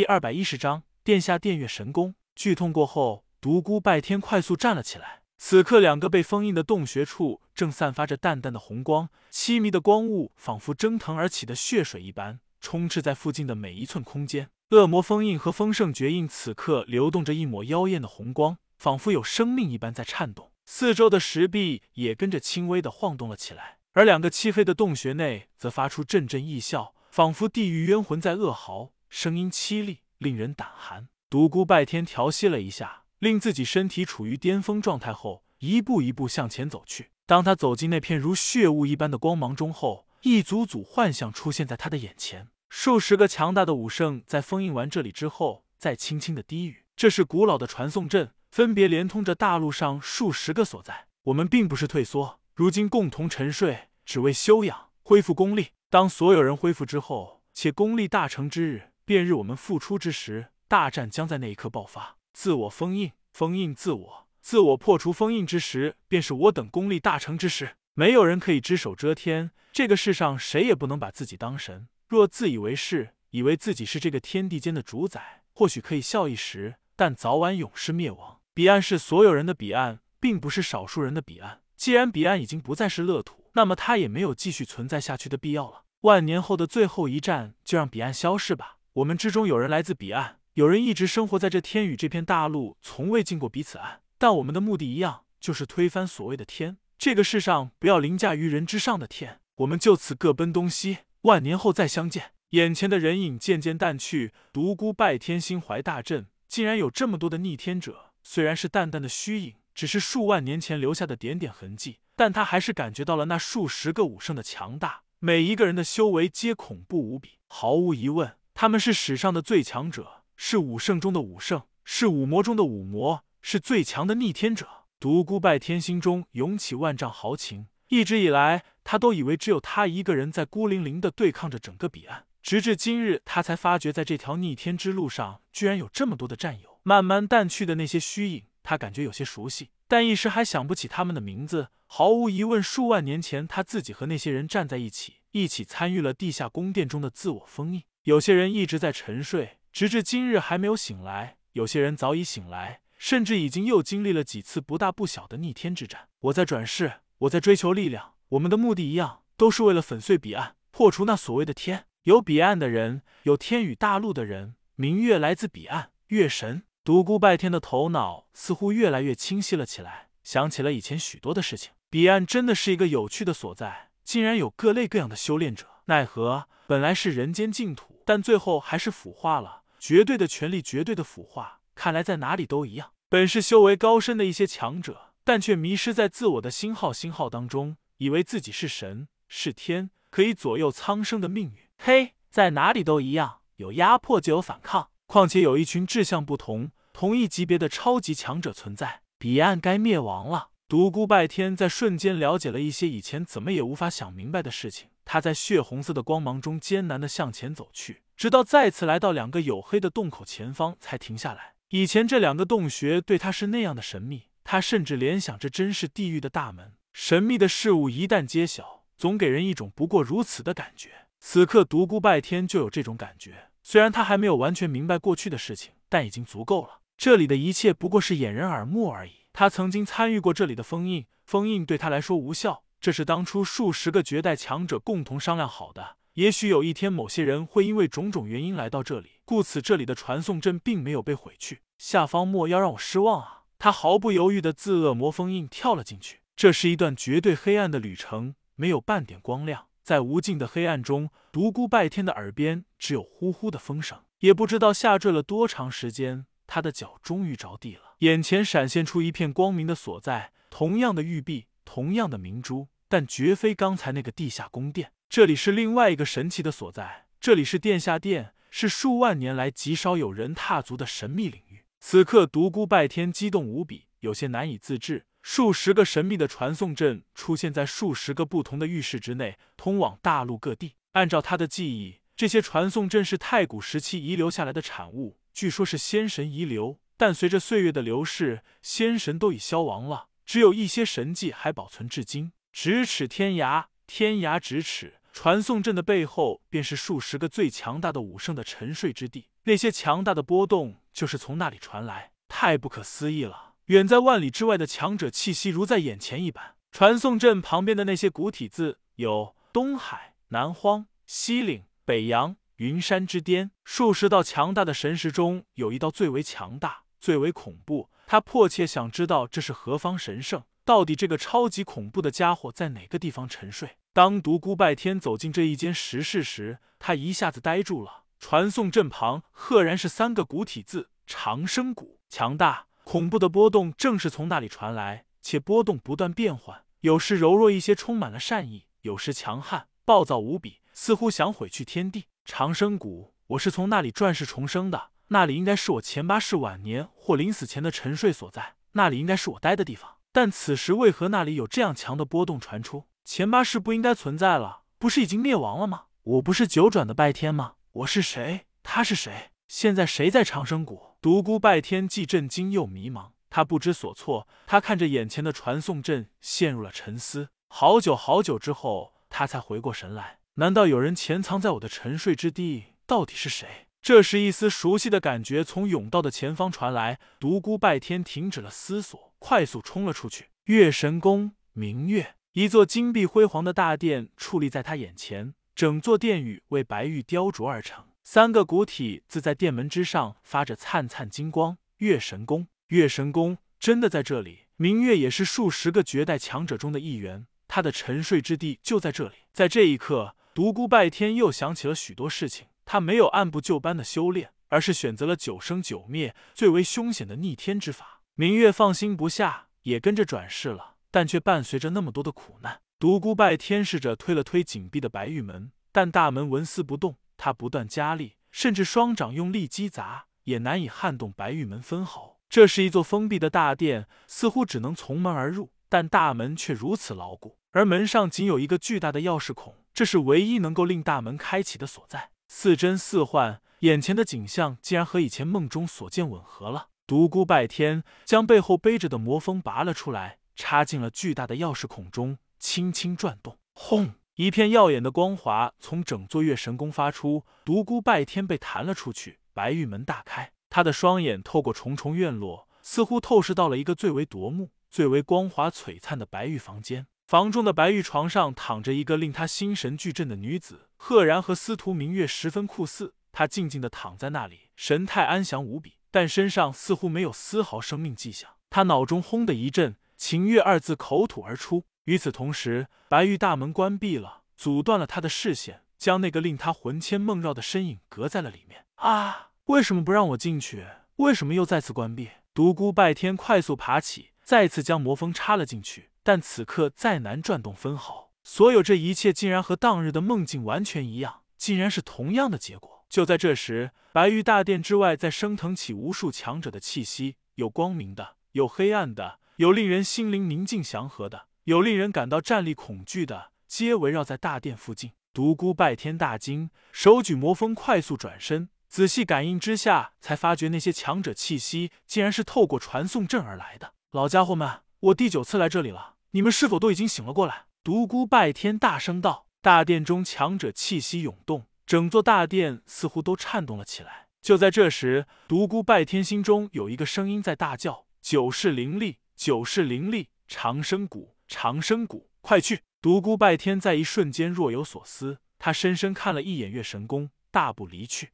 第二百一十章殿下电月神功。剧痛过后，独孤拜天快速站了起来。此刻，两个被封印的洞穴处正散发着淡淡的红光，凄迷的光雾仿佛蒸腾而起的血水一般，充斥在附近的每一寸空间。恶魔封印和丰盛绝印此刻流动着一抹妖艳的红光，仿佛有生命一般在颤动。四周的石壁也跟着轻微的晃动了起来，而两个漆黑的洞穴内则发出阵阵异笑，仿佛地狱冤魂在恶嚎。声音凄厉，令人胆寒。独孤拜天调息了一下，令自己身体处于巅峰状态后，一步一步向前走去。当他走进那片如血雾一般的光芒中后，一组组幻象出现在他的眼前。数十个强大的武圣在封印完这里之后，再轻轻的低语：“这是古老的传送阵，分别连通着大陆上数十个所在。我们并不是退缩，如今共同沉睡，只为休养恢复功力。当所有人恢复之后，且功力大成之日。”便日我们复出之时，大战将在那一刻爆发。自我封印，封印自我，自我破除封印之时，便是我等功力大成之时。没有人可以只手遮天，这个世上谁也不能把自己当神。若自以为是，以为自己是这个天地间的主宰，或许可以笑一时，但早晚永世灭亡。彼岸是所有人的彼岸，并不是少数人的彼岸。既然彼岸已经不再是乐土，那么它也没有继续存在下去的必要了。万年后的最后一战，就让彼岸消逝吧。我们之中有人来自彼岸，有人一直生活在这天宇这片大陆，从未进过彼此岸。但我们的目的一样，就是推翻所谓的天。这个世上不要凌驾于人之上的天。我们就此各奔东西，万年后再相见。眼前的人影渐渐淡去，独孤拜天心怀大震，竟然有这么多的逆天者。虽然是淡淡的虚影，只是数万年前留下的点点痕迹，但他还是感觉到了那数十个武圣的强大。每一个人的修为皆恐怖无比，毫无疑问。他们是史上的最强者，是武圣中的武圣，是武魔中的武魔，是最强的逆天者。独孤拜天心中涌起万丈豪情。一直以来，他都以为只有他一个人在孤零零的对抗着整个彼岸，直至今日，他才发觉，在这条逆天之路上，居然有这么多的战友。慢慢淡去的那些虚影，他感觉有些熟悉，但一时还想不起他们的名字。毫无疑问，数万年前，他自己和那些人站在一起，一起参与了地下宫殿中的自我封印。有些人一直在沉睡，直至今日还没有醒来；有些人早已醒来，甚至已经又经历了几次不大不小的逆天之战。我在转世，我在追求力量。我们的目的一样，都是为了粉碎彼岸，破除那所谓的天。有彼岸的人，有天宇大陆的人，明月来自彼岸。月神独孤拜天的头脑似乎越来越清晰了起来，想起了以前许多的事情。彼岸真的是一个有趣的所在，竟然有各类各样的修炼者。奈何本来是人间净土。但最后还是腐化了，绝对的权力，绝对的腐化。看来在哪里都一样。本是修为高深的一些强者，但却迷失在自我的星号星号当中，以为自己是神是天，可以左右苍生的命运。嘿，在哪里都一样，有压迫就有反抗。况且有一群志向不同、同一级别的超级强者存在，彼岸该灭亡了。独孤拜天在瞬间了解了一些以前怎么也无法想明白的事情。他在血红色的光芒中艰难的向前走去，直到再次来到两个黝黑的洞口前方，才停下来。以前这两个洞穴对他是那样的神秘，他甚至联想着真是地狱的大门。神秘的事物一旦揭晓，总给人一种不过如此的感觉。此刻独孤拜天就有这种感觉。虽然他还没有完全明白过去的事情，但已经足够了。这里的一切不过是掩人耳目而已。他曾经参与过这里的封印，封印对他来说无效。这是当初数十个绝代强者共同商量好的。也许有一天，某些人会因为种种原因来到这里，故此这里的传送阵并没有被毁去。下方莫要让我失望啊！他毫不犹豫的自恶魔封印跳了进去。这是一段绝对黑暗的旅程，没有半点光亮，在无尽的黑暗中，独孤拜天的耳边只有呼呼的风声。也不知道下坠了多长时间，他的脚终于着地了。眼前闪现出一片光明的所在，同样的玉璧。同样的明珠，但绝非刚才那个地下宫殿。这里是另外一个神奇的所在。这里是殿下殿，是数万年来极少有人踏足的神秘领域。此刻，独孤拜天激动无比，有些难以自制。数十个神秘的传送阵出现在数十个不同的浴室之内，通往大陆各地。按照他的记忆，这些传送阵是太古时期遗留下来的产物，据说是仙神遗留。但随着岁月的流逝，仙神都已消亡了。只有一些神迹还保存至今。咫尺天涯，天涯咫尺，传送阵的背后便是数十个最强大的武圣的沉睡之地，那些强大的波动就是从那里传来，太不可思议了！远在万里之外的强者气息如在眼前一般。传送阵旁边的那些古体字有东海、南荒、西岭、北洋、云山之巅，数十道强大的神识中有一道最为强大、最为恐怖。他迫切想知道这是何方神圣，到底这个超级恐怖的家伙在哪个地方沉睡？当独孤拜天走进这一间石室时，他一下子呆住了。传送阵旁赫然是三个古体字：长生谷。强大、恐怖的波动正是从那里传来，且波动不断变换，有时柔弱一些，充满了善意；有时强悍、暴躁无比，似乎想毁去天地。长生谷，我是从那里转世重生的。那里应该是我前八世晚年或临死前的沉睡所在，那里应该是我待的地方。但此时为何那里有这样强的波动传出？前八世不应该存在了，不是已经灭亡了吗？我不是九转的拜天吗？我是谁？他是谁？现在谁在长生谷？独孤拜天既震惊又迷茫，他不知所措。他看着眼前的传送阵，陷入了沉思。好久好久之后，他才回过神来。难道有人潜藏在我的沉睡之地？到底是谁？这时，一丝熟悉的感觉从甬道的前方传来。独孤拜天停止了思索，快速冲了出去。月神宫，明月，一座金碧辉煌的大殿矗立在他眼前，整座殿宇为白玉雕琢而成，三个古体字在殿门之上发着灿灿金光。月神宫，月神宫真的在这里。明月也是数十个绝代强者中的一员，他的沉睡之地就在这里。在这一刻，独孤拜天又想起了许多事情。他没有按部就班的修炼，而是选择了九生九灭最为凶险的逆天之法。明月放心不下，也跟着转世了，但却伴随着那么多的苦难。独孤拜天试着推了推紧闭的白玉门，但大门纹丝不动。他不断加力，甚至双掌用力击砸，也难以撼动白玉门分毫。这是一座封闭的大殿，似乎只能从门而入，但大门却如此牢固，而门上仅有一个巨大的钥匙孔，这是唯一能够令大门开启的所在。似真似幻，眼前的景象竟然和以前梦中所见吻合了。独孤拜天将背后背着的魔锋拔了出来，插进了巨大的钥匙孔中，轻轻转动。轰！一片耀眼的光华从整座月神宫发出，独孤拜天被弹了出去。白玉门大开，他的双眼透过重重院落，似乎透视到了一个最为夺目、最为光华璀璨的白玉房间。房中的白玉床上躺着一个令他心神俱震的女子，赫然和司徒明月十分酷似。他静静的躺在那里，神态安详无比，但身上似乎没有丝毫生命迹象。他脑中轰的一震，“秦月”二字口吐而出。与此同时，白玉大门关闭了，阻断了他的视线，将那个令他魂牵梦绕的身影隔在了里面。啊！为什么不让我进去？为什么又再次关闭？独孤拜天快速爬起，再次将魔锋插了进去。但此刻再难转动分毫，所有这一切竟然和当日的梦境完全一样，竟然是同样的结果。就在这时，白玉大殿之外在升腾起无数强者的气息，有光明的，有黑暗的，有令人心灵宁静祥和的，有令人感到战栗恐惧的，皆围绕在大殿附近。独孤拜天大惊，手举魔锋，快速转身，仔细感应之下，才发觉那些强者气息竟然是透过传送阵而来的。老家伙们！我第九次来这里了，你们是否都已经醒了过来？独孤拜天大声道。大殿中强者气息涌动，整座大殿似乎都颤动了起来。就在这时，独孤拜天心中有一个声音在大叫：“九世灵力，九世灵力，长生谷，长生谷，快去！”独孤拜天在一瞬间若有所思，他深深看了一眼月神宫，大步离去。